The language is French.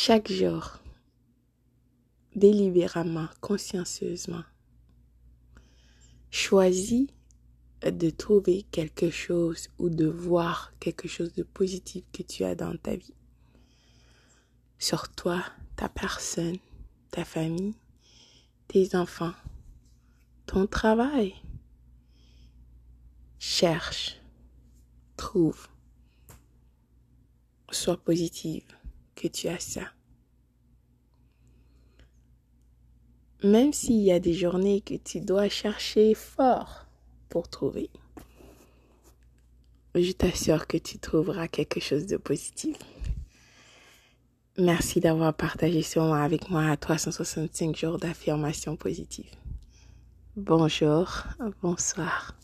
Chaque jour, délibérément, consciencieusement, choisis de trouver quelque chose ou de voir quelque chose de positif que tu as dans ta vie. Sur toi, ta personne, ta famille, tes enfants, ton travail. Cherche, trouve, sois positive que tu as ça. Même s'il y a des journées que tu dois chercher fort pour trouver, je t'assure que tu trouveras quelque chose de positif. Merci d'avoir partagé ce moment avec moi à 365 jours d'affirmation positive. Bonjour, bonsoir.